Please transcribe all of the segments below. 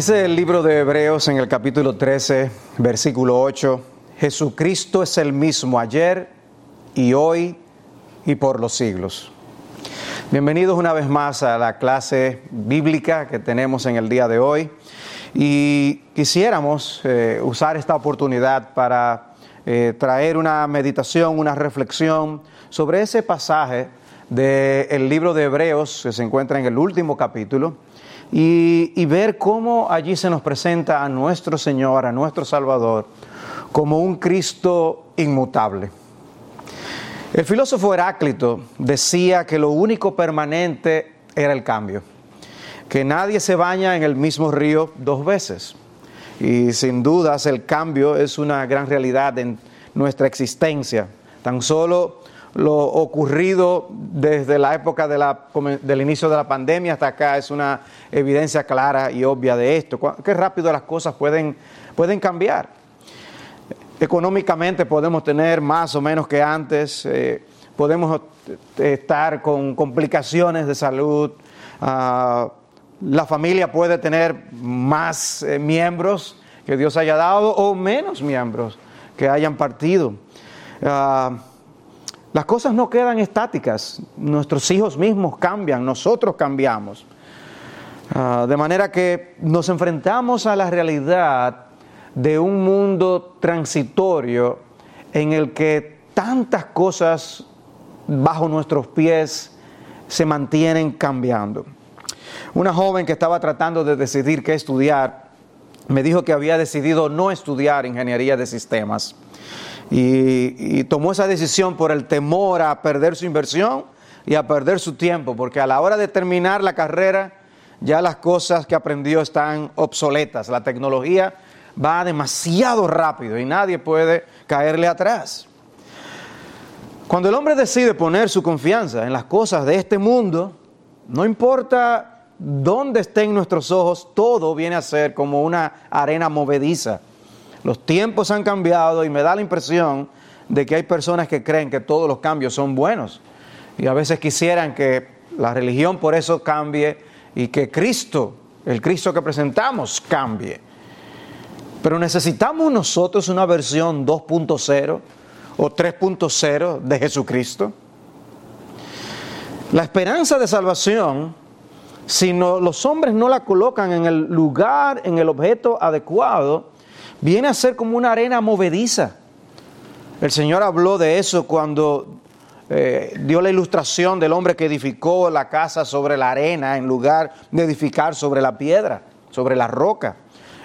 Dice el libro de Hebreos en el capítulo 13, versículo 8, Jesucristo es el mismo ayer y hoy y por los siglos. Bienvenidos una vez más a la clase bíblica que tenemos en el día de hoy y quisiéramos eh, usar esta oportunidad para eh, traer una meditación, una reflexión sobre ese pasaje del libro de Hebreos que se encuentra en el último capítulo y, ver cómo allí se nos presenta a nuestro Señor, a nuestro Salvador, como un Cristo inmutable. El filósofo Heráclito decía que lo único permanente era el cambio, que nadie se baña en el mismo río dos veces. Y sin dudas el cambio es una gran realidad en nuestra existencia. Tan solo lo ocurrido desde la época del inicio de la pandemia hasta acá es una evidencia clara y obvia de esto. Qué rápido las cosas pueden, pueden cambiar. Económicamente podemos tener más o menos que antes, eh, podemos estar con complicaciones de salud, uh, la familia puede tener más eh, miembros que Dios haya dado o menos miembros que hayan partido. Uh, las cosas no quedan estáticas, nuestros hijos mismos cambian, nosotros cambiamos. Uh, de manera que nos enfrentamos a la realidad de un mundo transitorio en el que tantas cosas bajo nuestros pies se mantienen cambiando. Una joven que estaba tratando de decidir qué estudiar me dijo que había decidido no estudiar ingeniería de sistemas y, tomó esa decisión por el temor a perder su inversión y a perder su tiempo, porque a la hora de terminar la carrera ya las cosas que aprendió están obsoletas, la tecnología va demasiado rápido y nadie puede caerle atrás. Cuando el hombre decide poner su confianza en las cosas de este mundo, no importa dónde estén nuestros ojos, todo viene a ser como una arena movediza. Los tiempos han cambiado y me da la impresión de que hay personas que creen que todos los cambios son buenos y a veces quisieran que la religión por eso cambie y que Cristo, el Cristo que presentamos, cambie. Pero necesitamos nosotros una versión 2.0 o 3.0 de Jesucristo. La esperanza de salvación, si no, los hombres no la colocan en el lugar, en el objeto adecuado, viene a ser como una arena movediza. El Señor habló de eso cuando eh, dio la ilustración del hombre que edificó la casa sobre la arena en lugar de edificar sobre la piedra, sobre la roca.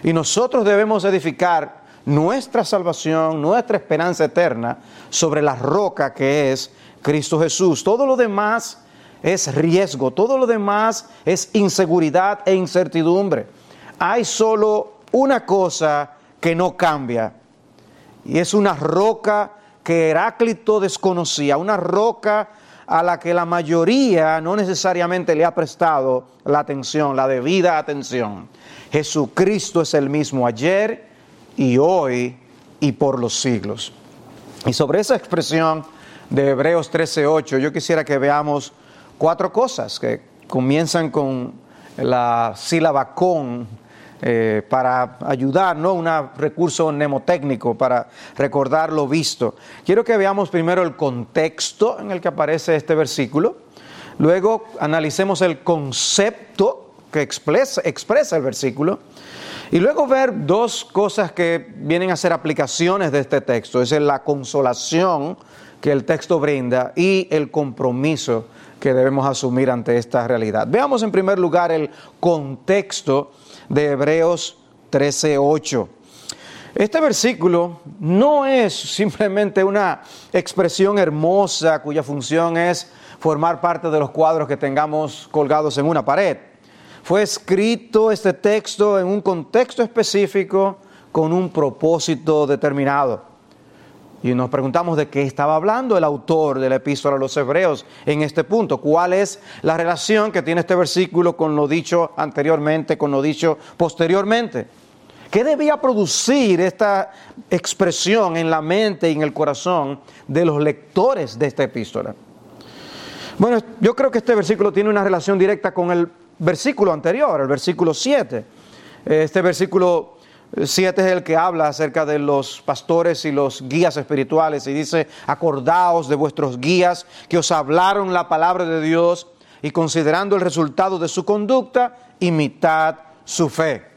Y nosotros debemos edificar nuestra salvación, nuestra esperanza eterna sobre la roca que es Cristo Jesús. Todo lo demás es riesgo, todo lo demás es inseguridad e incertidumbre. Hay solo una cosa que no cambia y es una roca que Heráclito desconocía, una roca a la que la mayoría no necesariamente le ha prestado la atención, la debida atención. Jesucristo es el mismo ayer y hoy y por los siglos. Y sobre esa expresión de Hebreos 13:8, yo quisiera que veamos cuatro cosas que comienzan con la sílaba con eh, para ayudar, ¿no? Un recurso mnemotécnico para recordar lo visto. Quiero que veamos primero el contexto en el que aparece este versículo, luego analicemos el concepto que expresa, expresa el versículo. Y luego ver dos cosas que vienen a ser aplicaciones de este texto. Es la consolación que el texto brinda y el compromiso que debemos asumir ante esta realidad. Veamos en primer lugar el contexto de Hebreos 13:8. Este versículo no es simplemente una expresión hermosa cuya función es formar parte de los cuadros que tengamos colgados en una pared. Fue escrito este texto en un contexto específico con un propósito determinado. Y nos preguntamos de qué estaba hablando el autor de la epístola a los hebreos en este punto. ¿Cuál es la relación que tiene este versículo con lo dicho anteriormente, con lo dicho posteriormente? ¿Qué debía producir esta expresión en la mente y en el corazón de los lectores de esta epístola? Bueno, yo creo que este versículo tiene una relación directa con el versículo anterior, el versículo 7. Este versículo 7 es el que habla acerca de los pastores y los guías espirituales y dice, acordaos de vuestros guías que os hablaron la palabra de Dios y considerando el resultado de su conducta, imitad su fe.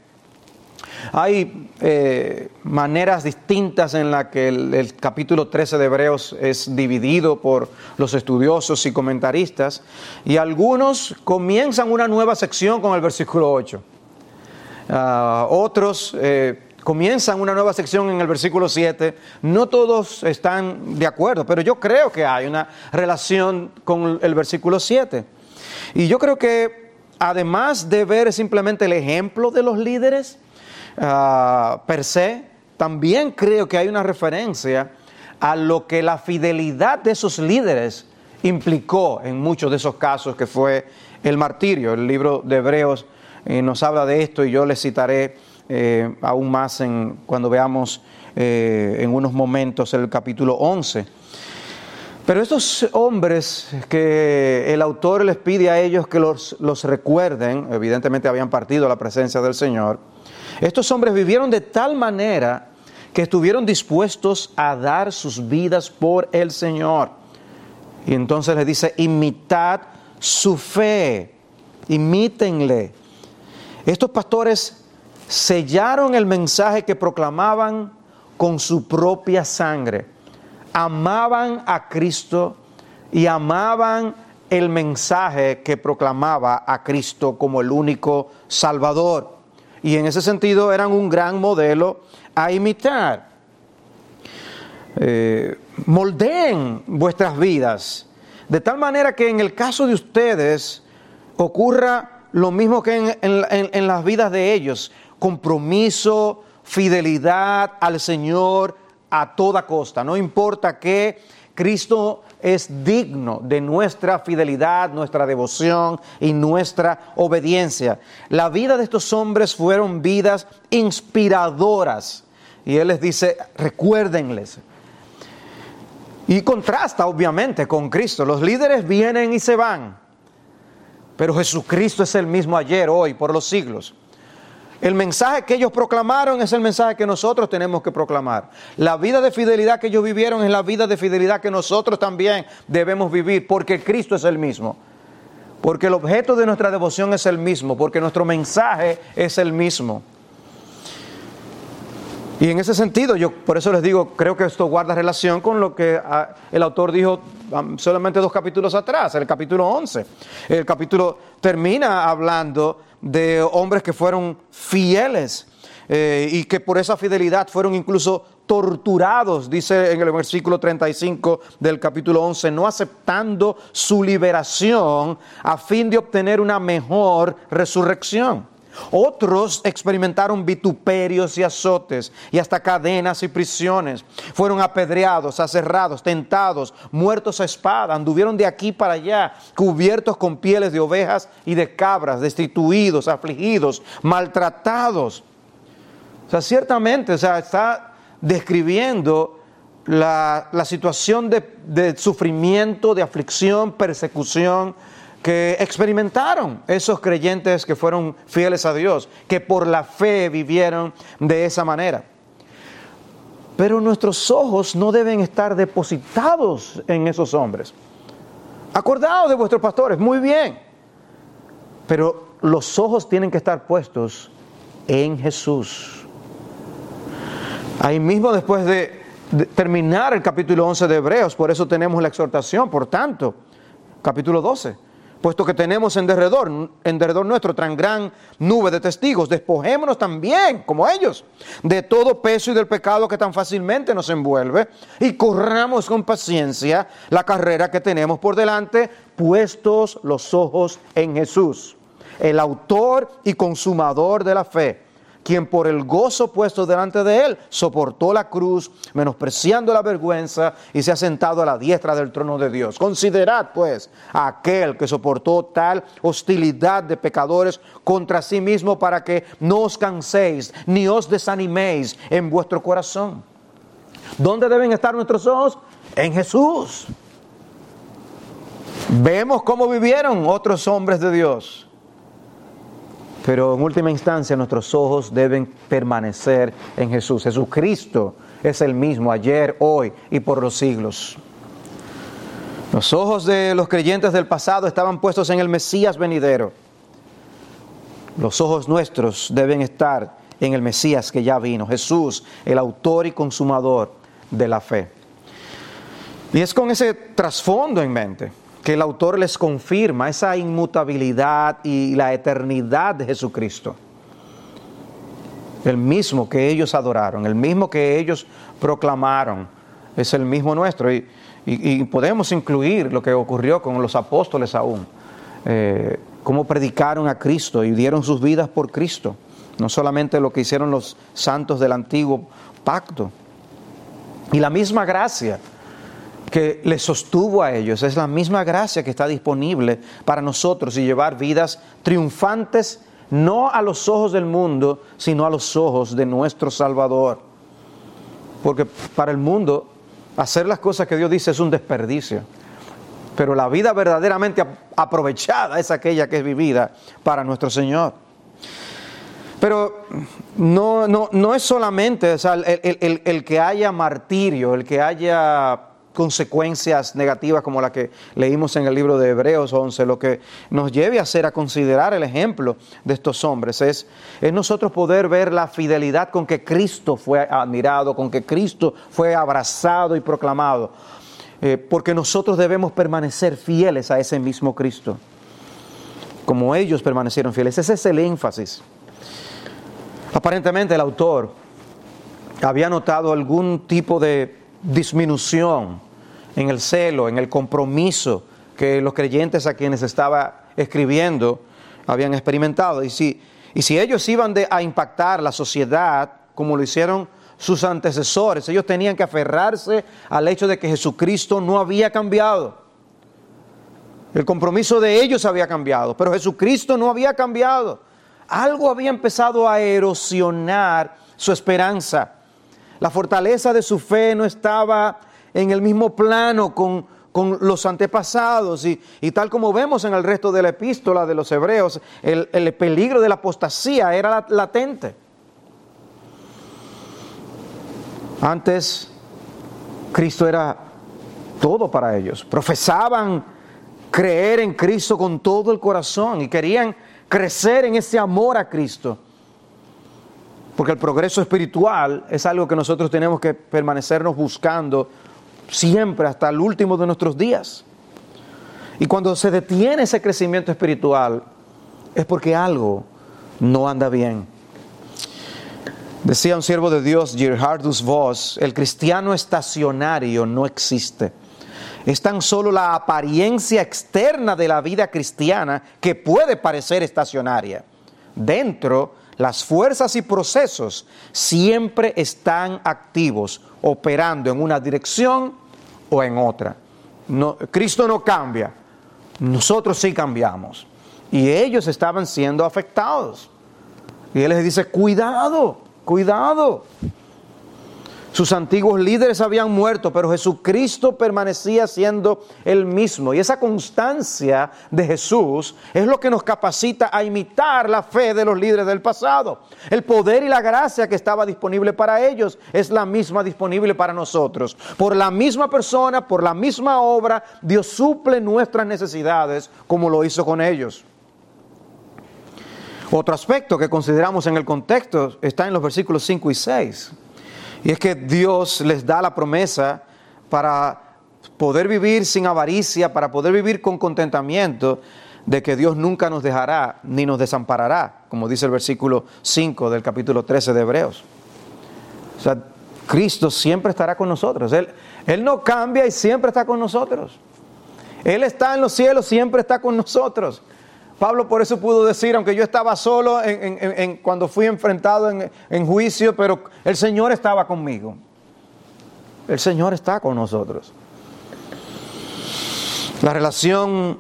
Hay eh, maneras distintas en las que el, capítulo 13 de Hebreos es dividido por los estudiosos y comentaristas, y algunos comienzan una nueva sección con el versículo 8. Ah, otros eh, comienzan una nueva sección en el versículo 7. No todos están de acuerdo, pero yo creo que hay una relación con el versículo 7. Y yo creo que además de ver simplemente el ejemplo de los líderes, Ah, per se, también creo que hay una referencia a lo que la fidelidad de esos líderes implicó en muchos de esos casos que fue el martirio. El libro de Hebreos eh, nos habla de esto y yo les citaré eh, aún más cuando veamos eh, en unos momentos el capítulo 11. Pero estos hombres que el autor les pide a ellos que los, los recuerden, evidentemente habían partido a la presencia del Señor, estos hombres vivieron de tal manera que estuvieron dispuestos a dar sus vidas por el Señor. Y entonces les dice, imitad su fe, imítenle. Estos pastores sellaron el mensaje que proclamaban con su propia sangre. Amaban a Cristo y amaban el mensaje que proclamaba a Cristo como el único Salvador y en ese sentido eran un gran modelo a imitar. Eh, moldeen vuestras vidas de tal manera que en el caso de ustedes ocurra lo mismo que en las vidas de ellos, compromiso, fidelidad al Señor a toda costa, no importa qué, Cristo es digno de nuestra fidelidad, nuestra devoción y nuestra obediencia. La vida de estos hombres fueron vidas inspiradoras. Y Él les dice, recuérdenles. Y contrasta obviamente con Cristo. Los líderes vienen y se van. Pero Jesucristo es el mismo ayer, hoy, por los siglos. El mensaje que ellos proclamaron es el mensaje que nosotros tenemos que proclamar. La vida de fidelidad que ellos vivieron es la vida de fidelidad que nosotros también debemos vivir, porque Cristo es el mismo. Porque el objeto de nuestra devoción es el mismo, porque nuestro mensaje es el mismo. Y en ese sentido, yo por eso les digo, creo que esto guarda relación con lo que ah, el autor dijo um, solamente dos capítulos atrás, el capítulo 11. El capítulo termina hablando de hombres que fueron fieles eh, y que por esa fidelidad fueron incluso torturados, dice en el versículo 35 del capítulo 11, no aceptando su liberación a fin de obtener una mejor resurrección. Otros experimentaron vituperios y azotes y hasta cadenas y prisiones. Fueron apedreados, aserrados, tentados, muertos a espada. Anduvieron de aquí para allá, cubiertos con pieles de ovejas y de cabras, destituidos, afligidos, maltratados. O sea, ciertamente, o sea, está describiendo la, situación de, de sufrimiento, de aflicción, persecución, que experimentaron esos creyentes que fueron fieles a Dios, que por la fe vivieron de esa manera. Pero nuestros ojos no deben estar depositados en esos hombres. Acordados de vuestros pastores, muy bien. Pero los ojos tienen que estar puestos en Jesús. Ahí mismo después de, terminar el capítulo 11 de Hebreos, por eso tenemos la exhortación, por tanto, capítulo 12 puesto que tenemos en derredor, en derredor nuestro tan gran nube de testigos, despojémonos también, como ellos, de todo peso y del pecado que tan fácilmente nos envuelve, y corramos con paciencia la carrera que tenemos por delante, puestos los ojos en Jesús, el autor y consumador de la fe quien por el gozo puesto delante de él soportó la cruz, menospreciando la vergüenza y se ha sentado a la diestra del trono de Dios. Considerad pues a aquel que soportó tal hostilidad de pecadores contra sí mismo para que no os canséis ni os desaniméis en vuestro corazón. ¿Dónde deben estar nuestros ojos? En Jesús. Vemos cómo vivieron otros hombres de Dios Pero en última instancia nuestros ojos deben permanecer en Jesús. Jesucristo es el mismo ayer, hoy y por los siglos. Los ojos de los creyentes del pasado estaban puestos en el Mesías venidero. Los ojos nuestros deben estar en el Mesías que ya vino, Jesús, el autor y consumador de la fe. Y es con ese trasfondo en mente que el autor les confirma esa inmutabilidad y la eternidad de Jesucristo. El mismo que ellos adoraron, el mismo que ellos proclamaron, es el mismo nuestro. Y, podemos incluir lo que ocurrió con los apóstoles aún, eh, cómo predicaron a Cristo y dieron sus vidas por Cristo. No solamente lo que hicieron los santos del antiguo pacto. Y la misma gracia que les sostuvo a ellos es la misma gracia que está disponible para nosotros y llevar vidas triunfantes no a los ojos del mundo, sino a los ojos de nuestro Salvador. Porque para el mundo hacer las cosas que Dios dice es un desperdicio. Pero la vida verdaderamente aprovechada es aquella que es vivida para nuestro Señor. Pero no, no, no es solamente el, el que haya martirio, el que haya consecuencias negativas como la que leímos en el libro de Hebreos 11, lo que nos lleve a hacer a considerar el ejemplo de estos hombres es, es nosotros poder ver la fidelidad con que Cristo fue admirado, con que Cristo fue abrazado y proclamado, eh, porque nosotros debemos permanecer fieles a ese mismo Cristo, como ellos permanecieron fieles. Ese es el énfasis. Aparentemente el autor había notado algún tipo de disminución en el celo, en el compromiso que los creyentes a quienes estaba escribiendo habían experimentado. Y si, y si ellos iban a impactar la sociedad como lo hicieron sus antecesores, ellos tenían que aferrarse al hecho de que Jesucristo no había cambiado. El compromiso de ellos había cambiado, pero Jesucristo no había cambiado. Algo había empezado a erosionar su esperanza. La fortaleza de su fe no estaba en el mismo plano con, los antepasados y, tal como vemos en el resto de la epístola de los hebreos, el, el peligro de la apostasía era latente. Antes, Cristo era todo para ellos. Profesaban creer en Cristo con todo el corazón y querían crecer en ese amor a Cristo. Porque el progreso espiritual es algo que nosotros tenemos que permanecernos buscando siempre hasta el último de nuestros días. Y cuando se detiene ese crecimiento espiritual es porque algo no anda bien. Decía un siervo de Dios, Gerhardus Voss, el cristiano estacionario no existe. Es tan solo la apariencia externa de la vida cristiana que puede parecer estacionaria. Dentro, las fuerzas y procesos siempre están activos, operando en una dirección o en otra. No, Cristo no cambia, nosotros sí cambiamos. Y ellos estaban siendo afectados. Y Él les dice, cuidado, cuidado. Sus antiguos líderes habían muerto, pero Jesucristo permanecía siendo el mismo. Y esa constancia de Jesús es lo que nos capacita a imitar la fe de los líderes del pasado. El poder y la gracia que estaba disponible para ellos es la misma disponible para nosotros. Por la misma persona, por la misma obra, Dios suple nuestras necesidades como lo hizo con ellos. Otro aspecto que consideramos en el contexto está en los versículos 5 y 6. Y es que Dios les da la promesa para poder vivir sin avaricia, para poder vivir con contentamiento, de que Dios nunca nos dejará ni nos desamparará, como dice el versículo 5 del capítulo 13 de Hebreos. O sea, Cristo siempre estará con nosotros. Él, Él no cambia y siempre está con nosotros. Él está en los cielos, siempre está con nosotros. Pablo por eso pudo decir, aunque yo estaba solo cuando fui enfrentado en, juicio, pero el Señor estaba conmigo. El Señor está con nosotros. La relación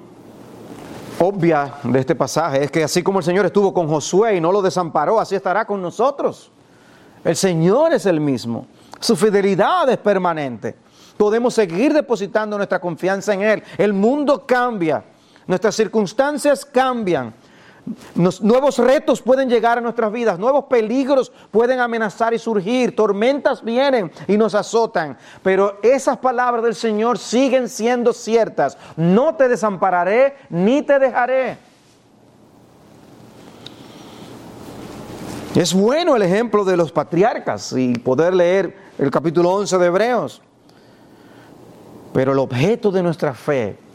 obvia de este pasaje es que así como el Señor estuvo con Josué y no lo desamparó, así estará con nosotros. El Señor es el mismo. Su fidelidad es permanente. Podemos seguir depositando nuestra confianza en Él. El mundo cambia. Nuestras circunstancias cambian, nuevos retos pueden llegar a nuestras vidas, nuevos peligros pueden amenazar y surgir, tormentas vienen y nos azotan, pero esas palabras del Señor siguen siendo ciertas. No te desampararé ni te dejaré. Es bueno el ejemplo de los patriarcas y poder leer el capítulo 11 de Hebreos. Pero el objeto de nuestra fe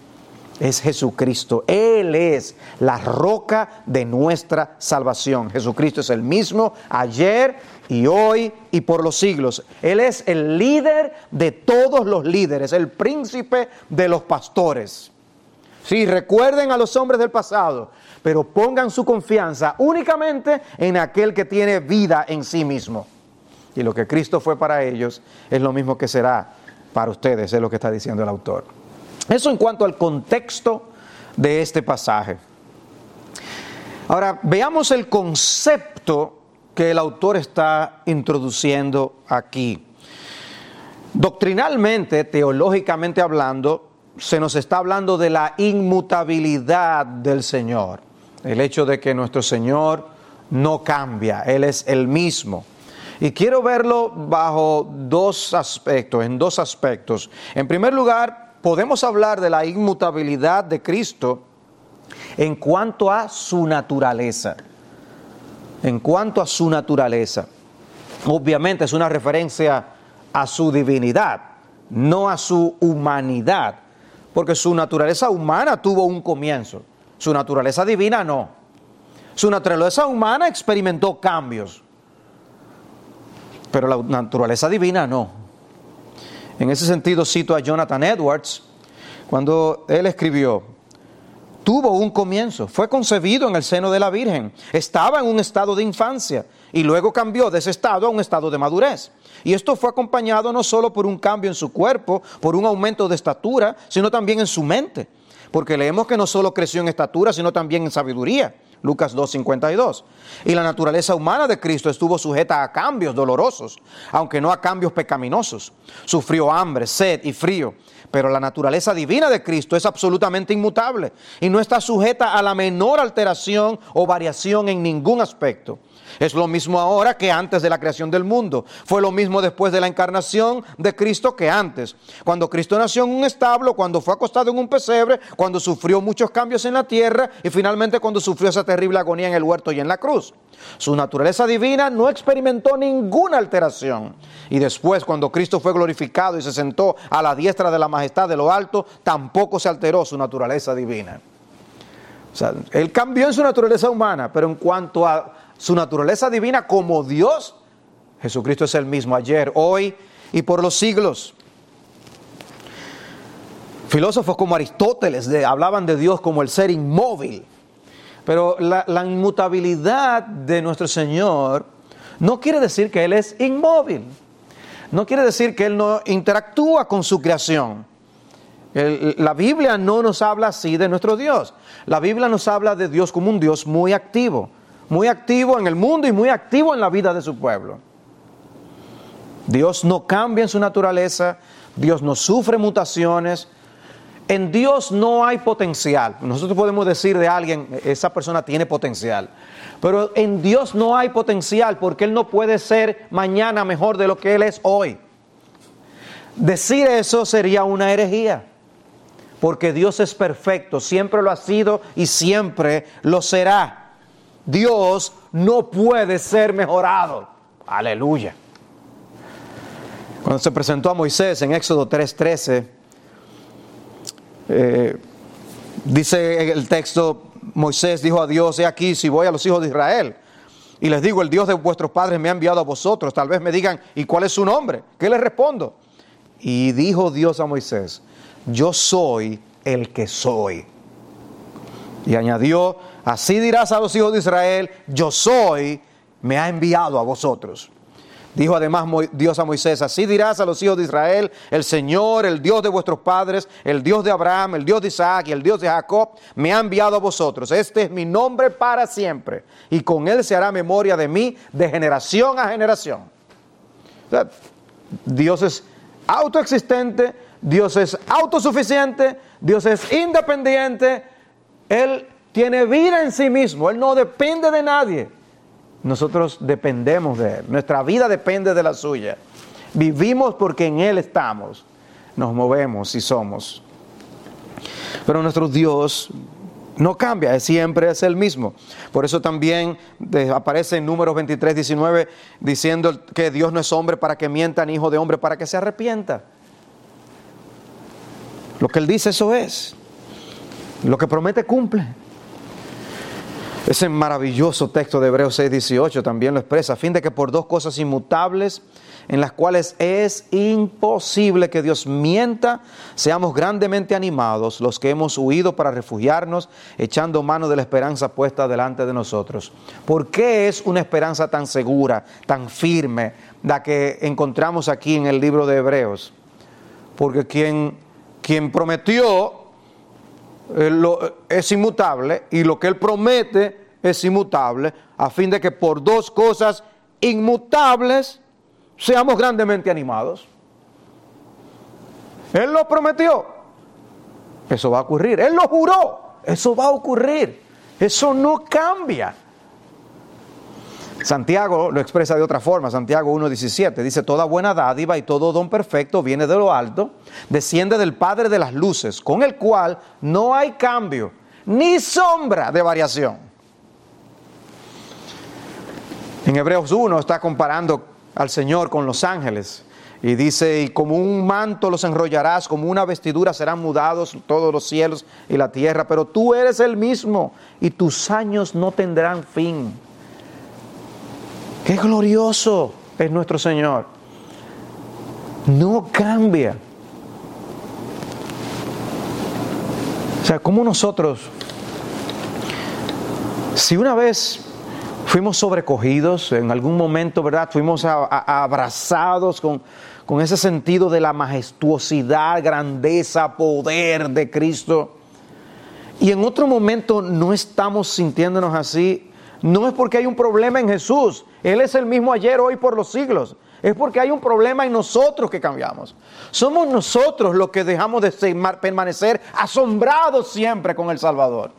es Jesucristo. Él es la roca de nuestra salvación. Jesucristo es el mismo ayer y hoy y por los siglos. Él es el líder de todos los líderes, el príncipe de los pastores. Sí, recuerden a los hombres del pasado, pero pongan su confianza únicamente en aquel que tiene vida en sí mismo. Y lo que Cristo fue para ellos es lo mismo que será para ustedes, es lo que está diciendo el autor. Eso en cuanto al contexto de este pasaje. Ahora, veamos el concepto que el autor está introduciendo aquí. Doctrinalmente, teológicamente hablando, se nos está hablando de la inmutabilidad del Señor. El hecho de que nuestro Señor no cambia, Él es el mismo. Y quiero verlo bajo dos aspectos, en dos aspectos. En primer lugar, podemos hablar de la inmutabilidad de Cristo en cuanto a su naturaleza. En cuanto a su naturaleza. Obviamente es una referencia a su divinidad, no a su humanidad, porque su naturaleza humana tuvo un comienzo, su naturaleza divina no. Su naturaleza humana experimentó cambios, pero la naturaleza divina no. En ese sentido cito a Jonathan Edwards cuando él escribió, tuvo un comienzo, fue concebido en el seno de la Virgen, estaba en un estado de infancia y luego cambió de ese estado a un estado de madurez. Y esto fue acompañado no solo por un cambio en su cuerpo, por un aumento de estatura, sino también en su mente, porque leemos que no solo creció en estatura, sino también en sabiduría. Lucas 2.52. Y la naturaleza humana de Cristo estuvo sujeta a cambios dolorosos, aunque no a cambios pecaminosos. Sufrió hambre, sed y frío. Pero la naturaleza divina de Cristo es absolutamente inmutable y no está sujeta a la menor alteración o variación en ningún aspecto. Es lo mismo ahora que antes de la creación del mundo. Fue lo mismo después de la encarnación de Cristo que antes. Cuando Cristo nació en un establo, cuando fue acostado en un pesebre, cuando sufrió muchos cambios en la tierra y finalmente cuando sufrió esa terrible agonía en el huerto y en la cruz. Su naturaleza divina no experimentó ninguna alteración. Y después, cuando Cristo fue glorificado y se sentó a la diestra de la majestad de lo alto, tampoco se alteró su naturaleza divina. O sea, él cambió en su naturaleza humana, pero en cuanto a su naturaleza divina como Dios, Jesucristo es el mismo ayer, hoy y por los siglos. Filósofos como Aristóteles hablaban de Dios como el ser inmóvil, pero la, inmutabilidad de nuestro Señor no quiere decir que Él es inmóvil, no quiere decir que Él no interactúa con su creación. la Biblia no nos habla así de nuestro Dios. La Biblia nos habla de Dios como un Dios muy activo muy activo en el mundo y muy activo en la vida de su pueblo. Dios no cambia en su naturaleza, Dios no sufre mutaciones, en Dios no hay potencial. Nosotros podemos decir de alguien, esa persona tiene potencial, pero en Dios no hay potencial porque Él no puede ser mañana mejor de lo que Él es hoy. Decir eso sería una herejía, porque Dios es perfecto, siempre lo ha sido y siempre lo será. Dios no puede ser mejorado. Aleluya. Cuando se presentó a Moisés en Éxodo 3:13, eh, dice el texto, Moisés dijo a Dios, he aquí si voy a los hijos de Israel y les digo, el Dios de vuestros padres me ha enviado a vosotros, tal vez me digan, ¿y cuál es su nombre? ¿Qué les respondo? Y dijo Dios a Moisés, yo soy el que soy. Y añadió, Así dirás a los hijos de Israel, yo soy, me ha enviado a vosotros. Dijo además Dios a Moisés, así dirás a los hijos de Israel, el Señor, el Dios de vuestros padres, el Dios de Abraham, el Dios de Isaac y el Dios de Jacob, me ha enviado a vosotros. Este es mi nombre para siempre. Y con él se hará memoria de mí de generación a generación. Dios es autoexistente, Dios es autosuficiente, Dios es independiente. Él tiene vida en sí mismo, Él no depende de nadie. Nosotros dependemos de Él, nuestra vida depende de la suya. Vivimos porque en Él estamos, nos movemos y somos. Pero nuestro Dios no cambia, siempre es el mismo. Por eso también aparece en números 23, 19 diciendo que Dios no es hombre para que mienta, ni hijo de hombre para que se arrepienta. Lo que Él dice, eso es. Lo que promete, cumple. Ese maravilloso texto de Hebreos 6, 18 también lo expresa, a fin de que por dos cosas inmutables, en las cuales es imposible que Dios mienta, seamos grandemente animados los que hemos huido para refugiarnos, echando mano de la esperanza puesta delante de nosotros. ¿Por qué es una esperanza tan segura, tan firme, la que encontramos aquí en el libro de Hebreos? Porque quien, quien prometió es inmutable y lo que Él promete es inmutable, a fin de que por dos cosas inmutables, seamos grandemente animados. Él lo prometió. Eso va a ocurrir. Él lo juró. Eso va a ocurrir. Eso no cambia. Santiago lo expresa de otra forma, Santiago 1.17, dice, toda buena dádiva y todo don perfecto viene de lo alto, desciende del Padre de las Luces, con el cual no hay cambio ni sombra de variación. En Hebreos 1 está comparando al Señor con los ángeles. Y dice, y como un manto los enrollarás, como una vestidura serán mudados todos los cielos y la tierra, pero tú eres el mismo y tus años no tendrán fin. Qué glorioso es nuestro Señor. No cambia. O sea, como nosotros, si una vez fuimos sobrecogidos en algún momento, ¿verdad? Fuimos abrazados con, con ese sentido de la majestuosidad, grandeza, poder de Cristo. Y en otro momento no estamos sintiéndonos así. No es porque hay un problema en Jesús. Él es el mismo ayer, hoy, por los siglos. Es porque hay un problema en nosotros que cambiamos. Somos nosotros los que dejamos de permanecer asombrados siempre con el Salvador.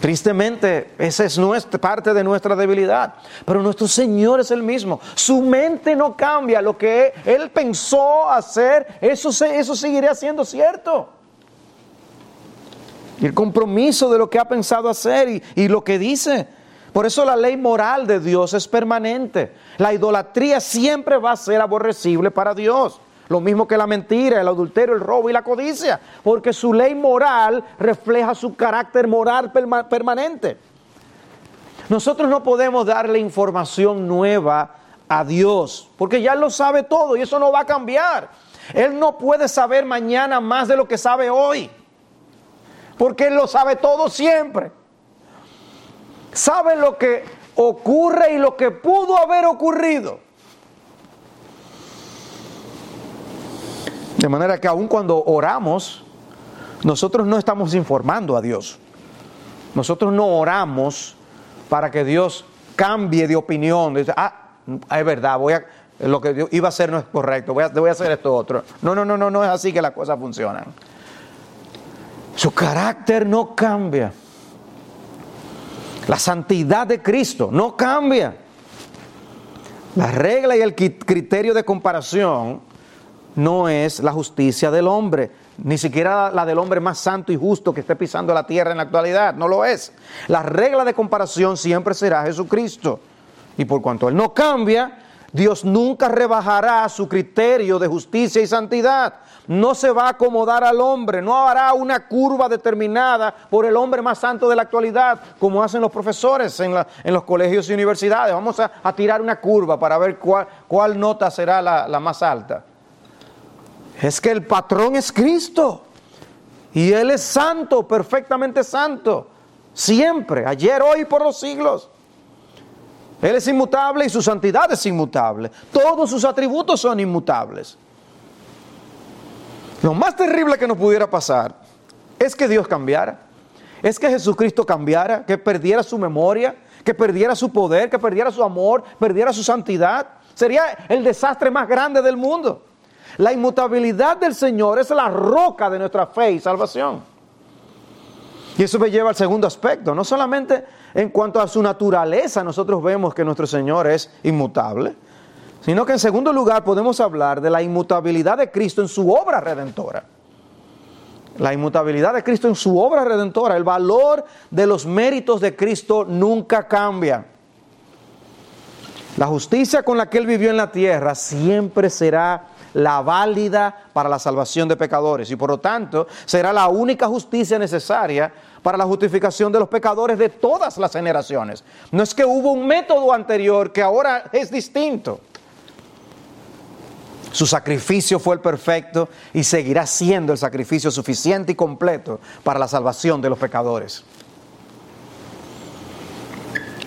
Tristemente, esa es parte de nuestra debilidad. Pero nuestro Señor es el mismo. Su mente no cambia. Lo que Él pensó hacer, eso, eso seguirá siendo cierto. Y el compromiso de lo que ha pensado hacer y lo que dice. Por eso la ley moral de Dios es permanente. La idolatría siempre va a ser aborrecible para Dios. Lo mismo que la mentira, el adulterio, el robo y la codicia, porque su ley moral refleja su carácter moral permanente. Nosotros no podemos darle información nueva a Dios, porque ya lo sabe todo y eso no va a cambiar. Él no puede saber mañana más de lo que sabe hoy, porque Él lo sabe todo siempre. Sabe lo que ocurre y lo que pudo haber ocurrido. De manera que aun cuando oramos, nosotros no estamos informando a Dios. Nosotros no oramos para que Dios cambie de opinión. Dice, ah, es verdad, voy a, lo que iba a hacer no es correcto, voy a, voy a hacer esto otro. No, no, no, no, no es así que las cosas funcionan. Su carácter no cambia. La santidad de Cristo no cambia. La regla y el criterio de comparación no es la justicia del hombre, ni siquiera la del hombre más santo y justo que esté pisando la tierra en la actualidad, no lo es. La regla de comparación siempre será Jesucristo. Y por cuanto Él no cambia, Dios nunca rebajará su criterio de justicia y santidad. No se va a acomodar al hombre, no hará una curva determinada por el hombre más santo de la actualidad, como hacen los profesores en, los colegios y universidades. Vamos a, tirar una curva para ver cuál, nota será la más alta. Es que el patrón es Cristo. Y Él es santo, perfectamente santo. Siempre, ayer, hoy, por los siglos. Él es inmutable y su santidad es inmutable. Todos sus atributos son inmutables. Lo más terrible que nos pudiera pasar es que Dios cambiara. Es que Jesucristo cambiara, que perdiera su memoria, que perdiera su poder, que perdiera su amor, perdiera su santidad. Sería el desastre más grande del mundo. La inmutabilidad del Señor es la roca de nuestra fe y salvación. Y eso me lleva al segundo aspecto. No solamente en cuanto a su naturaleza nosotros vemos que nuestro Señor es inmutable, sino que en segundo lugar podemos hablar de la inmutabilidad de Cristo en su obra redentora. La inmutabilidad de Cristo en su obra redentora, el valor de los méritos de Cristo nunca cambia. La justicia con la que Él vivió en la tierra siempre será la válida para la salvación de pecadores y por lo tanto será la única justicia necesaria para la justificación de los pecadores de todas las generaciones. No es que hubo un método anterior que ahora es distinto. Su sacrificio fue el perfecto y seguirá siendo el sacrificio suficiente y completo para la salvación de los pecadores.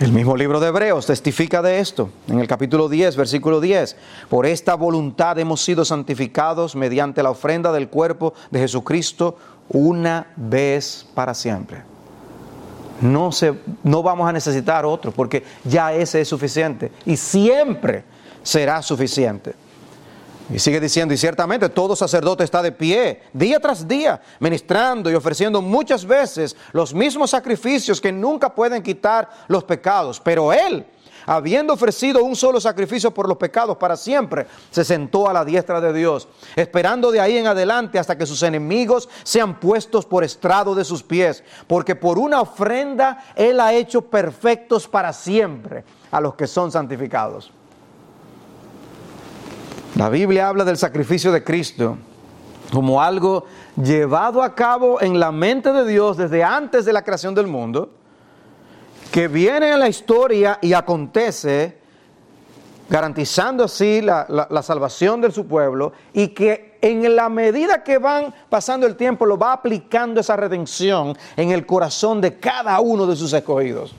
El mismo libro de Hebreos testifica de esto, en el capítulo 10, versículo 10. Por esta voluntad hemos sido santificados mediante la ofrenda del cuerpo de Jesucristo una vez para siempre. No, se, no vamos a necesitar otro, porque ya ese es suficiente y siempre será suficiente. Y sigue diciendo, y ciertamente todo sacerdote está de pie, día tras día, ministrando y ofreciendo muchas veces los mismos sacrificios que nunca pueden quitar los pecados. Pero él, habiendo ofrecido un solo sacrificio por los pecados para siempre, se sentó a la diestra de Dios, esperando de ahí en adelante hasta que sus enemigos sean puestos por estrado de sus pies, porque por una ofrenda Él ha hecho perfectos para siempre a los que son santificados. La Biblia habla del sacrificio de Cristo como algo llevado a cabo en la mente de Dios desde antes de la creación del mundo, que viene en la historia y acontece, garantizando así la, la, salvación de su pueblo, y que en la medida que van pasando el tiempo lo va aplicando esa redención en el corazón de cada uno de sus escogidos.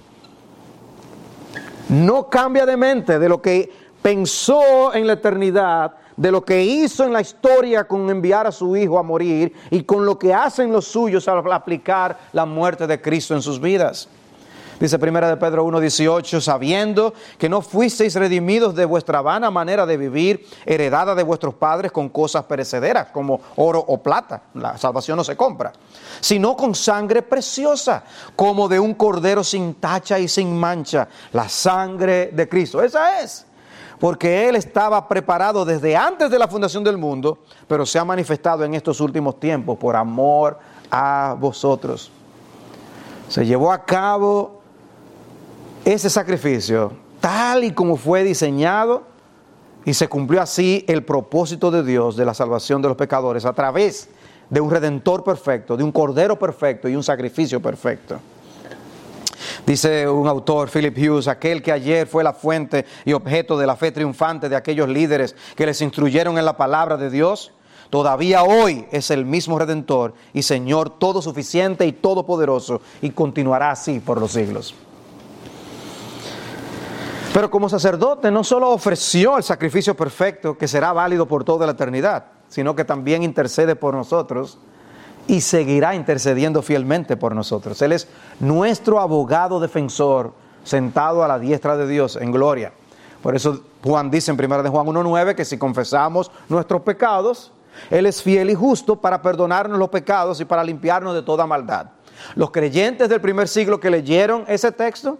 No cambia de mente de lo que pensó en la eternidad, de lo que hizo en la historia con enviar a su hijo a morir y con lo que hacen los suyos al aplicar la muerte de Cristo en sus vidas. Dice primera de Pedro 1:18, sabiendo que no fuisteis redimidos de vuestra vana manera de vivir, heredada de vuestros padres con cosas perecederas como oro o plata. La salvación no se compra, sino con sangre preciosa, como de un cordero sin tacha y sin mancha, la sangre de Cristo. Esa es porque Él estaba preparado desde antes de la fundación del mundo, pero se ha manifestado en estos últimos tiempos por amor a vosotros. Se llevó a cabo ese sacrificio tal y como fue diseñado y se cumplió así el propósito de Dios de la salvación de los pecadores a través de un redentor perfecto, de un cordero perfecto y un sacrificio perfecto. Dice un autor, Philip Hughes, aquel que ayer fue la fuente y objeto de la fe triunfante de aquellos líderes que les instruyeron en la palabra de Dios, todavía hoy es el mismo Redentor y Señor todo suficiente y todopoderoso y continuará así por los siglos. Pero como sacerdote no solo ofreció el sacrificio perfecto que será válido por toda la eternidad, sino que también intercede por nosotros y seguirá intercediendo fielmente por nosotros. Él es nuestro abogado defensor sentado a la diestra de Dios en gloria. Por eso Juan dice en 1 de Juan 1.9 que si confesamos nuestros pecados, Él es fiel y justo para perdonarnos los pecados y para limpiarnos de toda maldad. Los creyentes del primer siglo que leyeron ese texto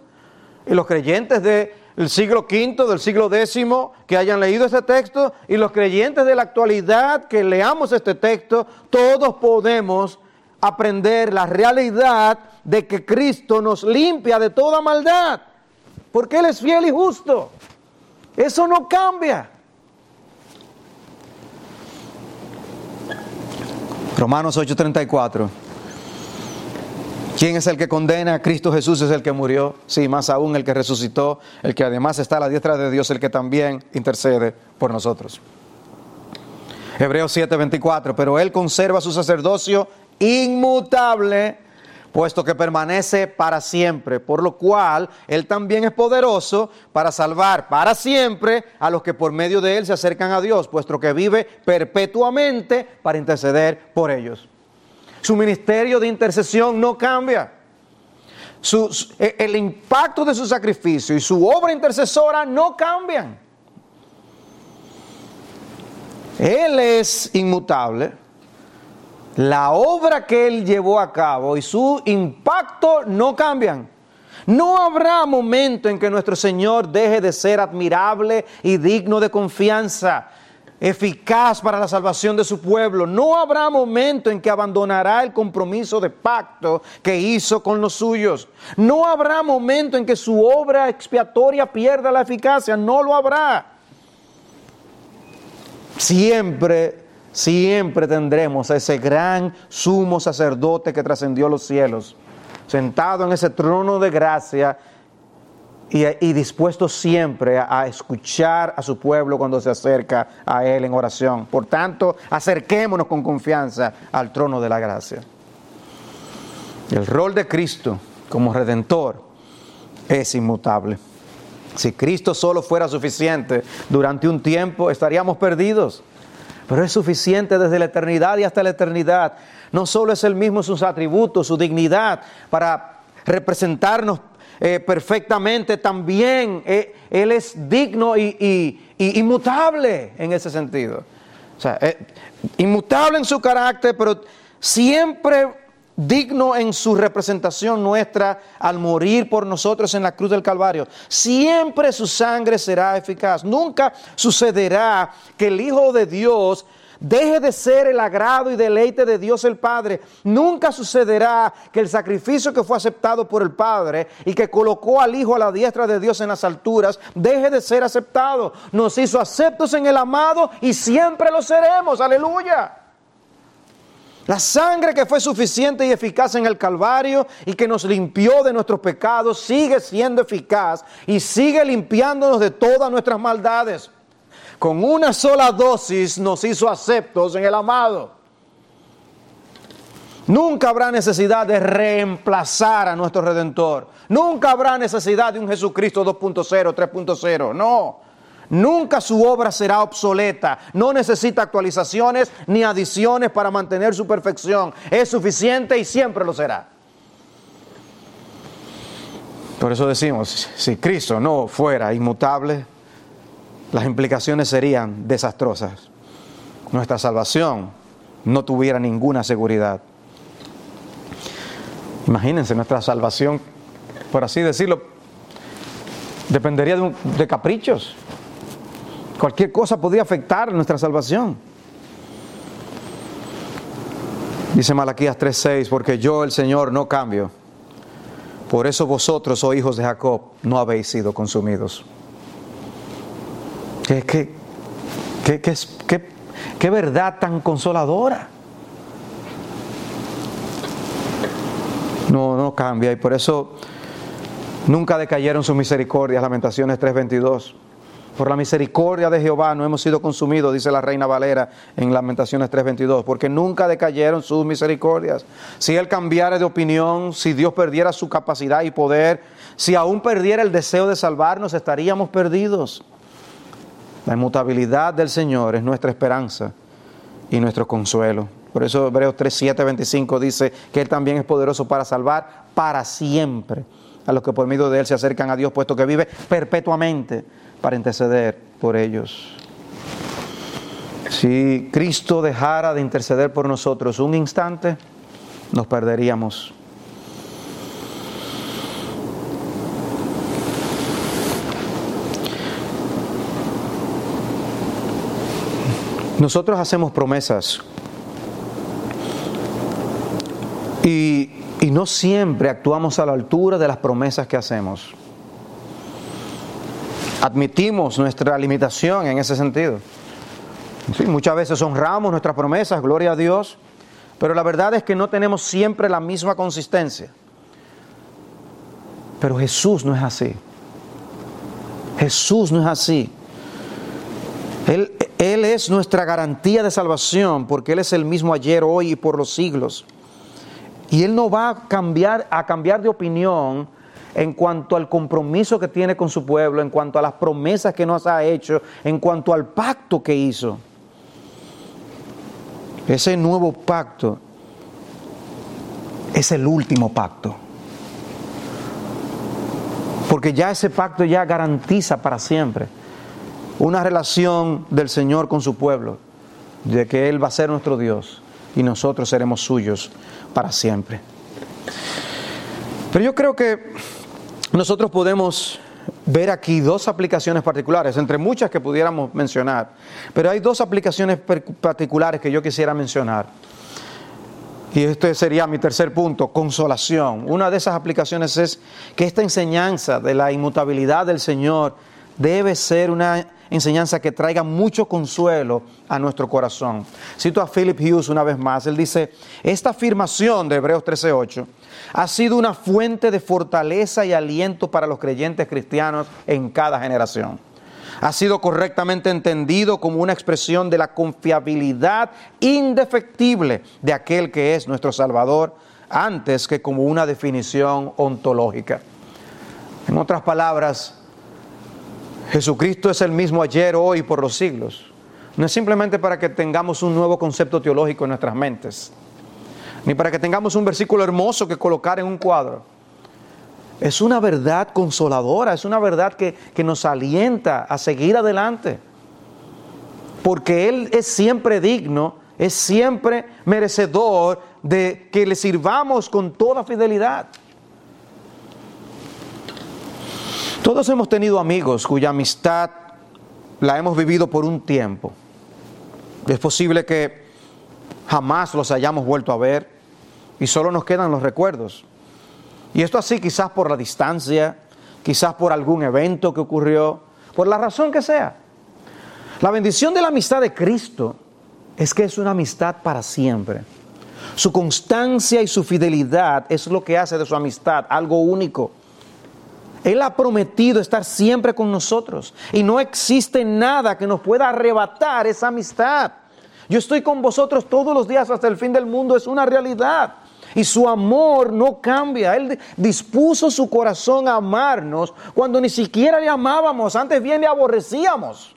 y los creyentes de el siglo V, del siglo X, que hayan leído este texto, y los creyentes de la actualidad que leamos este texto, todos podemos aprender la realidad de que Cristo nos limpia de toda maldad, porque Él es fiel y justo. Eso no cambia. Romanos 8:34. ¿Quién es el que condena? Cristo Jesús es el que murió, sí, más aún el que resucitó, el que además está a la diestra de Dios, el que también intercede por nosotros. Hebreos 7:24, pero Él conserva su sacerdocio inmutable, puesto que permanece para siempre, por lo cual Él también es poderoso para salvar para siempre a los que por medio de Él se acercan a Dios, puesto que vive perpetuamente para interceder por ellos. Su ministerio de intercesión no cambia. E, el impacto de su sacrificio y su obra intercesora no cambian. Él es inmutable la obra que Él llevó a cabo y su impacto no cambian. No habrá momento en que nuestro Señor deje de ser admirable y digno de confianza, eficaz para la salvación de su pueblo. No habrá momento en que abandonará el compromiso de pacto que hizo con los suyos. No habrá momento en que su obra expiatoria pierda la eficacia. No lo habrá. Siempre siempre tendremos a ese gran sumo sacerdote que trascendió los cielos, sentado en ese trono de gracia y, dispuesto siempre a, escuchar a su pueblo cuando se acerca a Él en oración. Por tanto, acerquémonos con confianza al trono de la gracia. El rol de Cristo como redentor es inmutable. Si Cristo solo fuera suficiente durante un tiempo, estaríamos perdidos pero es suficiente desde la eternidad y hasta la eternidad. No solo es el mismo sus atributos, su dignidad, para representarnos eh, perfectamente, también eh, Él es digno y, inmutable en ese sentido. O sea, eh, inmutable en su carácter, pero siempre digno en su representación nuestra al morir por nosotros en la cruz del Calvario. Siempre su sangre será eficaz. Nunca sucederá que el Hijo de Dios deje de ser el agrado y deleite de Dios el Padre. Nunca sucederá que el sacrificio que fue aceptado por el Padre y que colocó al Hijo a la diestra de Dios en las alturas, deje de ser aceptado. Nos hizo aceptos en el amado y siempre lo seremos. Aleluya. La sangre que fue suficiente y eficaz en el Calvario y que nos limpió de nuestros pecados sigue siendo eficaz y sigue limpiándonos de todas nuestras maldades. Con una sola dosis nos hizo aceptos en el amado. Nunca habrá necesidad de reemplazar a nuestro Redentor. Nunca habrá necesidad de un Jesucristo 2.0, 3.0. No. Nunca su obra será obsoleta, no necesita actualizaciones ni adiciones para mantener su perfección. Es suficiente y siempre lo será. Por eso decimos, si Cristo no fuera inmutable, las implicaciones serían desastrosas. Nuestra salvación no tuviera ninguna seguridad. Imagínense, nuestra salvación, por así decirlo, dependería de, de caprichos. Cualquier cosa podría afectar nuestra salvación. Dice Malaquías 3:6, porque yo el Señor no cambio. Por eso vosotros, oh hijos de Jacob, no habéis sido consumidos. ¿Qué, qué, qué, qué verdad tan consoladora? No, no cambia y por eso nunca decayeron sus misericordias. Lamentaciones 3:22. Por la misericordia de Jehová no hemos sido consumidos, dice la reina Valera en Lamentaciones 3:22, porque nunca decayeron sus misericordias. Si Él cambiara de opinión, si Dios perdiera su capacidad y poder, si aún perdiera el deseo de salvarnos, estaríamos perdidos. La inmutabilidad del Señor es nuestra esperanza y nuestro consuelo. Por eso Hebreos 3, 25 dice que Él también es poderoso para salvar para siempre a los que por medio de Él se acercan a Dios, puesto que vive perpetuamente para interceder por ellos. Si Cristo dejara de interceder por nosotros un instante, nos perderíamos. Nosotros hacemos promesas y, no siempre actuamos a la altura de las promesas que hacemos admitimos nuestra limitación en ese sentido. muchas veces honramos nuestras promesas, gloria a Dios, pero la verdad es que no tenemos siempre la misma consistencia. Pero Jesús no es así. Jesús no es así. Él, es nuestra garantía de salvación porque Él es el mismo ayer, hoy y por los siglos. Y Él no va a cambiar, a cambiar de opinión en cuanto al compromiso que tiene con su pueblo, en cuanto a las promesas que nos ha hecho, en cuanto al pacto que hizo. Ese nuevo pacto es el último pacto. Porque ya ese pacto ya garantiza para siempre una relación del Señor con su pueblo, de que Él va a ser nuestro Dios y nosotros seremos suyos para siempre. Pero yo creo que nosotros podemos ver aquí dos aplicaciones particulares, entre muchas que pudiéramos mencionar, pero hay dos aplicaciones particulares que yo quisiera mencionar. Y este sería mi tercer punto, consolación. Una de esas aplicaciones es que esta enseñanza de la inmutabilidad del Señor debe ser una enseñanza que traiga mucho consuelo a nuestro corazón. Cito a Philip Hughes una vez más. Él dice, esta afirmación de Hebreos 13:8 ha sido una fuente de fortaleza y aliento para los creyentes cristianos en cada generación. Ha sido correctamente entendido como una expresión de la confiabilidad indefectible de aquel que es nuestro Salvador, antes que como una definición ontológica. En otras palabras, Jesucristo es el mismo ayer, hoy por los siglos. No es simplemente para que tengamos un nuevo concepto teológico en nuestras mentes, ni para que tengamos un versículo hermoso que colocar en un cuadro. Es una verdad consoladora, es una verdad que, que nos alienta a seguir adelante. Porque Él es siempre digno, es siempre merecedor de que le sirvamos con toda fidelidad. Todos hemos tenido amigos cuya amistad la hemos vivido por un tiempo. Es posible que jamás los hayamos vuelto a ver y solo nos quedan los recuerdos. Y esto así quizás por la distancia, quizás por algún evento que ocurrió, por la razón que sea. La bendición de la amistad de Cristo es que es una amistad para siempre. Su constancia y su fidelidad es lo que hace de su amistad algo único. Él ha prometido estar siempre con nosotros y no existe nada que nos pueda arrebatar esa amistad. Yo estoy con vosotros todos los días hasta el fin del mundo, es una realidad. Y su amor no cambia. Él dispuso su corazón a amarnos cuando ni siquiera le amábamos, antes bien le aborrecíamos.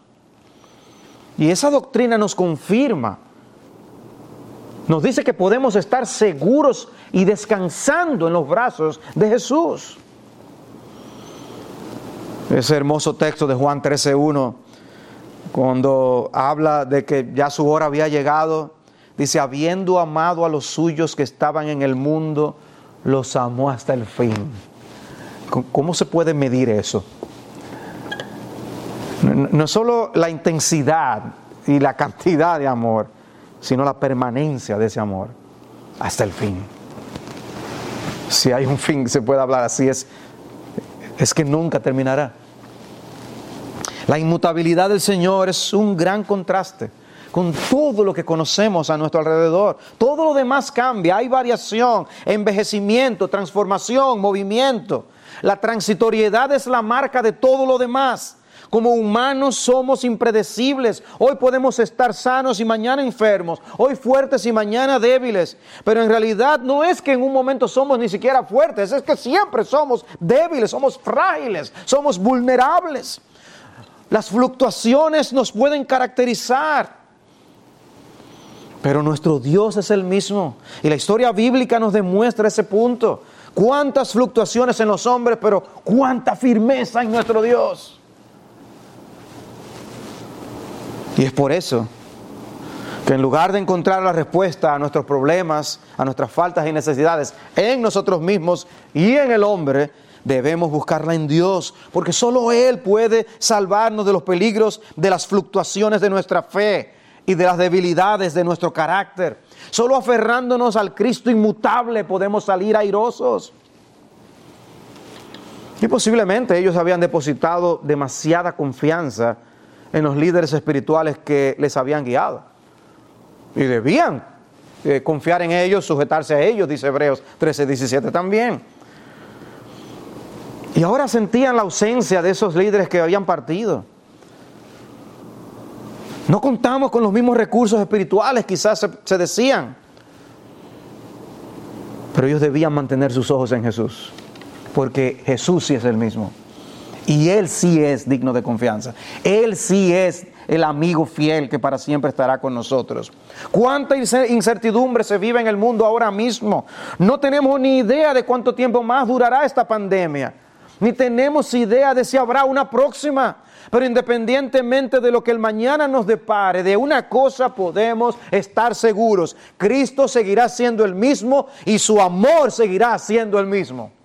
Y esa doctrina nos confirma. Nos dice que podemos estar seguros y descansando en los brazos de Jesús. Ese hermoso texto de Juan 13.1, cuando habla de que ya su hora había llegado, dice, habiendo amado a los suyos que estaban en el mundo, los amó hasta el fin. ¿Cómo se puede medir eso? No solo la intensidad y la cantidad de amor, sino la permanencia de ese amor hasta el fin. Si hay un fin, se puede hablar así, es es que nunca terminará. La inmutabilidad del Señor es un gran contraste con todo lo que conocemos a nuestro alrededor. Todo lo demás cambia, hay variación, envejecimiento, transformación, movimiento. La transitoriedad es la marca de todo lo demás. Como humanos somos impredecibles. Hoy podemos estar sanos y mañana enfermos. Hoy fuertes y mañana débiles. Pero en realidad no es que en un momento somos ni siquiera fuertes. Es que siempre somos débiles, somos frágiles, somos vulnerables. Las fluctuaciones nos pueden caracterizar. Pero nuestro Dios es el mismo. Y la historia bíblica nos demuestra ese punto. Cuántas fluctuaciones en los hombres, pero cuánta firmeza en nuestro Dios. Y es por eso que en lugar de encontrar la respuesta a nuestros problemas, a nuestras faltas y necesidades en nosotros mismos y en el hombre, debemos buscarla en Dios, porque solo Él puede salvarnos de los peligros, de las fluctuaciones de nuestra fe y de las debilidades de nuestro carácter. Solo aferrándonos al Cristo inmutable podemos salir airosos. Y posiblemente ellos habían depositado demasiada confianza en los líderes espirituales que les habían guiado. Y debían eh, confiar en ellos, sujetarse a ellos, dice Hebreos 13, 17 también. Y ahora sentían la ausencia de esos líderes que habían partido. No contamos con los mismos recursos espirituales, quizás se, se decían. Pero ellos debían mantener sus ojos en Jesús, porque Jesús sí es el mismo. Y Él sí es digno de confianza. Él sí es el amigo fiel que para siempre estará con nosotros. ¿Cuánta incertidumbre se vive en el mundo ahora mismo? No tenemos ni idea de cuánto tiempo más durará esta pandemia. ni tenemos idea de si habrá una próxima. Pero independientemente de lo que el mañana nos depare, de una cosa podemos estar seguros. Cristo seguirá siendo el mismo y su amor seguirá siendo el mismo.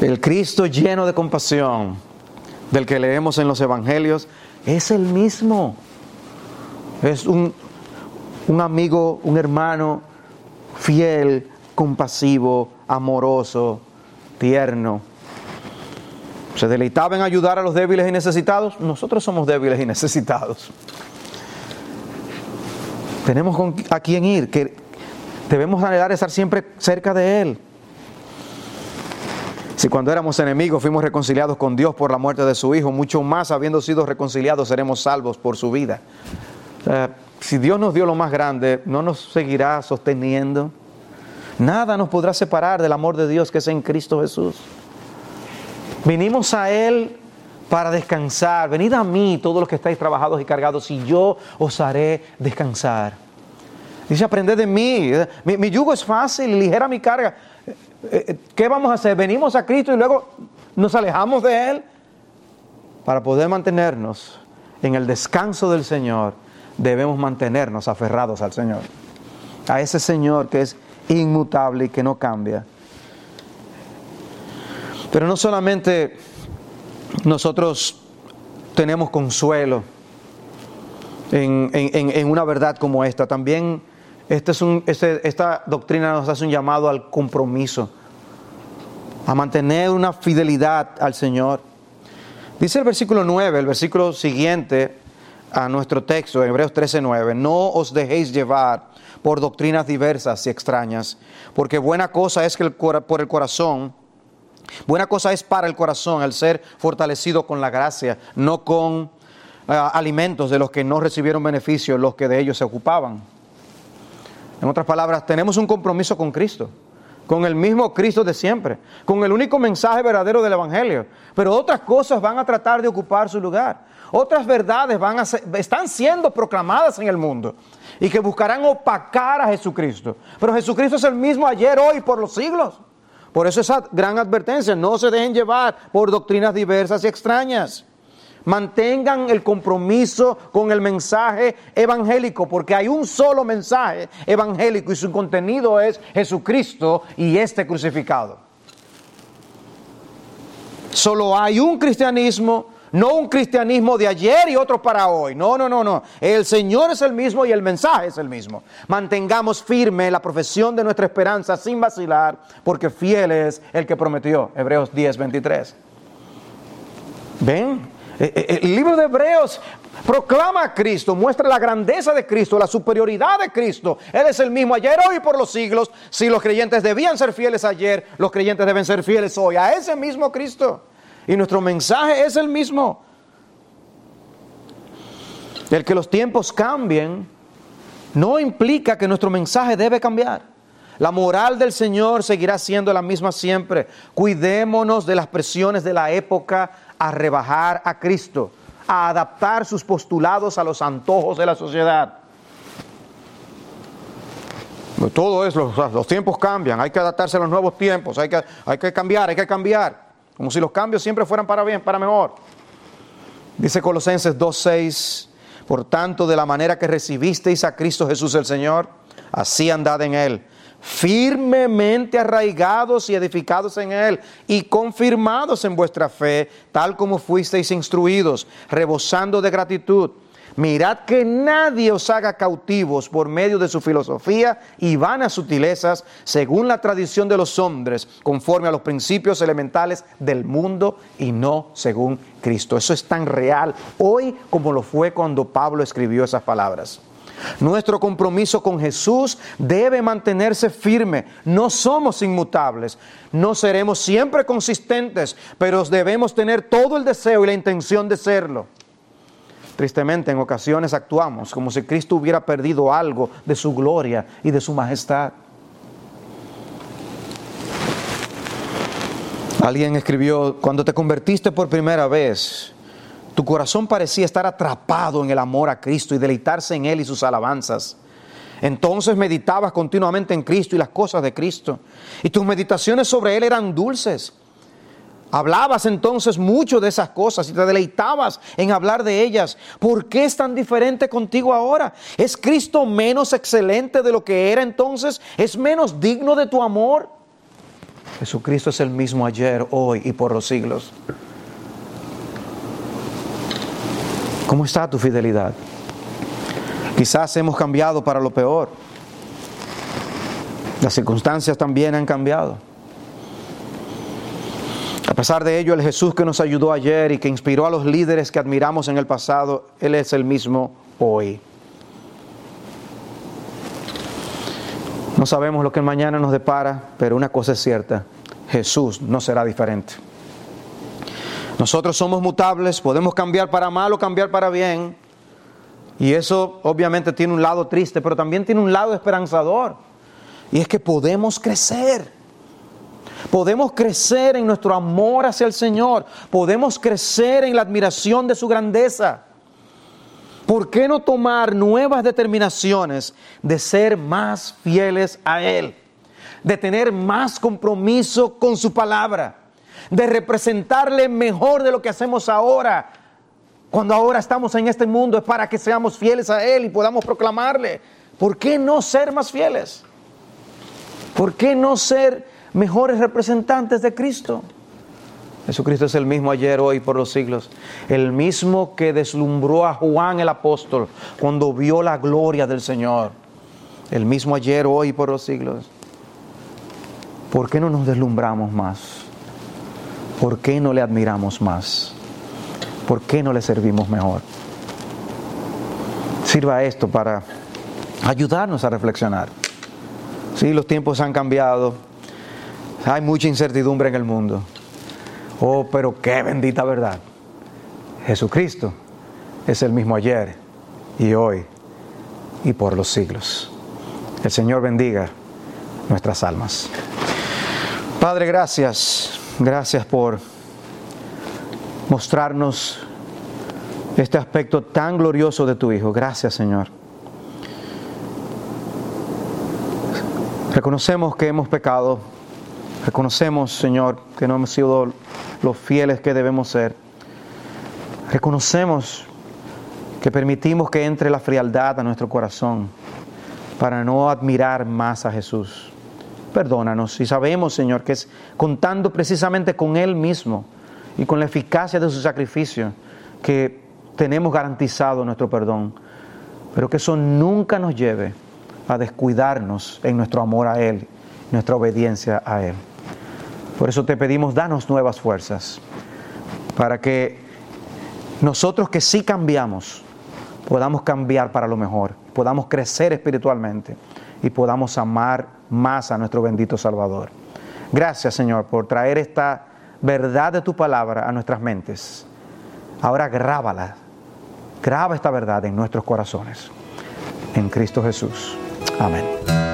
El Cristo lleno de compasión del que leemos en los evangelios es el mismo. Es un, un amigo, un hermano fiel, compasivo, amoroso, tierno. Se deleitaba en ayudar a los débiles y necesitados. Nosotros somos débiles y necesitados. Tenemos a quién ir, que debemos anhelar estar siempre cerca de Él. Si cuando éramos enemigos fuimos reconciliados con Dios por la muerte de su Hijo, mucho más habiendo sido reconciliados seremos salvos por su vida. si Dios nos dio lo más grande, ¿no nos seguirá sosteniendo? Nada nos podrá separar del amor de Dios que es en Cristo Jesús. Vinimos a Él para descansar. Venid a mí todos los que estáis trabajados y cargados y yo os haré descansar. Dice, aprended de mí. Mi, yugo es fácil y ligera mi carga. Eh, eh, ¿Qué vamos a hacer? Venimos a Cristo y luego nos alejamos de Él. Para poder mantenernos en el descanso del Señor, debemos mantenernos aferrados al Señor. A ese Señor que es inmutable y que no cambia. Pero no solamente nosotros tenemos consuelo en, una verdad como esta, también este es un, este, esta doctrina nos hace un llamado al compromiso, a mantener una fidelidad al Señor. Dice el versículo 9, el versículo siguiente a nuestro texto, Hebreos 13:9, no os dejéis llevar por doctrinas diversas y extrañas, porque buena cosa es que el, por el corazón, buena cosa es para el corazón el ser fortalecido con la gracia, no con eh, alimentos de los que no recibieron beneficio los que de ellos se ocupaban. En otras palabras, tenemos un compromiso con Cristo, con el mismo Cristo de siempre, con el único mensaje verdadero del Evangelio, pero otras cosas van a tratar de ocupar su lugar. Otras verdades van a están siendo proclamadas en el mundo y que buscarán opacar a Jesucristo. Pero Jesucristo es el mismo ayer, hoy, por los siglos. Por eso esa gran advertencia, no se dejen llevar por doctrinas diversas y extrañas. Mantengan el compromiso con el mensaje evangélico, porque hay un solo mensaje evangélico y su contenido es Jesucristo y este crucificado. Solo hay un cristianismo no un cristianismo de ayer y otro para hoy. No, no, no, no. El Señor es el mismo y el mensaje es el mismo. Mantengamos firme la profesión de nuestra esperanza sin vacilar, porque fiel es el que prometió. Hebreos 10, 23. ¿Ven? E, e, el libro de Hebreos proclama a Cristo, muestra la grandeza de Cristo, la superioridad de Cristo. Él es el mismo ayer, hoy y por los siglos. Si los creyentes debían ser fieles ayer, los creyentes deben ser fieles hoy a ese mismo Cristo. Y nuestro mensaje es el mismo. El que los tiempos cambien no implica que nuestro mensaje debe cambiar. La moral del Señor seguirá siendo la misma siempre. Cuidémonos de las presiones de la época a rebajar a Cristo, a adaptar sus postulados a los antojos de la sociedad. Todo eso, los, tiempos cambian, hay que adaptarse a los nuevos tiempos, hay que, hay que cambiar, hay que cambiar. Como si los cambios siempre fueran para bien, para mejor. Dice Colosenses 2.6, por tanto, de la manera que recibisteis a Cristo Jesús el Señor, así andad en Él, firmemente arraigados y edificados en Él y confirmados en vuestra fe, tal como fuisteis instruidos, rebosando de gratitud Mirad que nadie os haga cautivos por medio de su filosofía y vanas sutilezas, según la tradición de los hombres, conforme a los principios elementales del mundo y no según Cristo. Eso es tan real hoy como lo fue cuando Pablo escribió esas palabras. Nuestro compromiso con Jesús debe mantenerse firme. No somos inmutables. No seremos siempre consistentes, pero debemos tener todo el deseo y la intención de serlo. Tristemente, en ocasiones actuamos como si Cristo hubiera perdido algo de su gloria y de su majestad. Alguien escribió, cuando te convertiste por primera vez, tu corazón parecía estar atrapado en el amor a Cristo y deleitarse en Él y sus alabanzas. Entonces meditabas continuamente en Cristo y las cosas de Cristo. Y tus meditaciones sobre Él eran dulces. Hablabas entonces mucho de esas cosas y te deleitabas en hablar de ellas. ¿Por qué es tan diferente contigo ahora? ¿Es Cristo menos excelente de lo que era entonces? ¿Es menos digno de tu amor? Jesucristo es el mismo ayer, hoy y por los siglos. ¿Cómo está tu fidelidad? Quizás hemos cambiado para lo peor. Las circunstancias también han cambiado. A pesar de ello, el Jesús que nos ayudó ayer y que inspiró a los líderes que admiramos en el pasado, Él es el mismo hoy. No sabemos lo que mañana nos depara, pero una cosa es cierta, Jesús no será diferente. Nosotros somos mutables, podemos cambiar para mal o cambiar para bien. Y eso obviamente tiene un lado triste, pero también tiene un lado esperanzador. Y es que podemos crecer. Podemos crecer en nuestro amor hacia el Señor. Podemos crecer en la admiración de su grandeza. ¿Por qué no tomar nuevas determinaciones de ser más fieles a Él? De tener más compromiso con su palabra. De representarle mejor de lo que hacemos ahora cuando ahora estamos en este mundo es para que seamos fieles a Él y podamos proclamarle. ¿Por qué no ser más fieles? ¿Por qué no ser mejores representantes de Cristo? Jesucristo es el mismo ayer, hoy, por los siglos. El mismo que deslumbró a Juan el apóstol cuando vio la gloria del Señor. El mismo ayer, hoy, por los siglos. ¿Por qué no nos deslumbramos más? ¿Por qué no le admiramos más? ¿por qué no le servimos mejor? Sirva esto para ayudarnos a reflexionar. Sí, los tiempos han cambiado, hay mucha incertidumbre en el mundo. Oh, pero qué bendita verdad. Jesucristo es el mismo ayer y hoy y por los siglos. El Señor bendiga nuestras almas. Padre, gracias. Gracias por mostrarnos este aspecto tan glorioso de tu Hijo. Gracias, Señor. Reconocemos que hemos pecado. Reconocemos, Señor, que no hemos sido los fieles que debemos ser. Reconocemos que permitimos que entre la frialdad a nuestro corazón para no admirar más a Jesús. Perdónanos y sabemos, Señor, que es contando precisamente con Él mismo y con la eficacia de su sacrificio que tenemos garantizado nuestro perdón. Pero que eso nunca nos lleve a descuidarnos en nuestro amor a Él, nuestra obediencia a Él. Por eso te pedimos, danos nuevas fuerzas, para que nosotros que sí cambiamos, podamos cambiar para lo mejor, podamos crecer espiritualmente y podamos amar más a nuestro bendito Salvador. Gracias Señor por traer esta verdad de tu palabra a nuestras mentes. Ahora grábala, graba esta verdad en nuestros corazones. En Cristo Jesús. Amén.